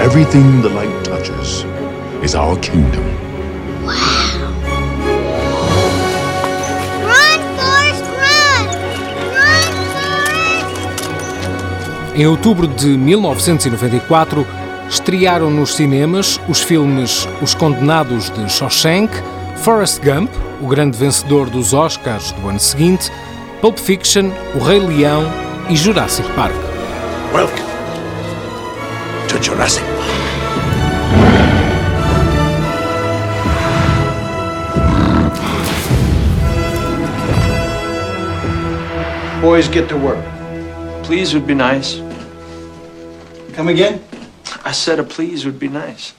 Everything the light touches is our kingdom. Run, Em outubro de 1994, estrearam nos cinemas os filmes Os Condenados de Shawshank, Forrest Gump, o grande vencedor dos Oscars do ano seguinte, Pulp Fiction, O Rei Leão e Jurassic Park. Welcome to Jurassic Park. Boys, get to work. Please would be nice. Come again? I said a please would be nice.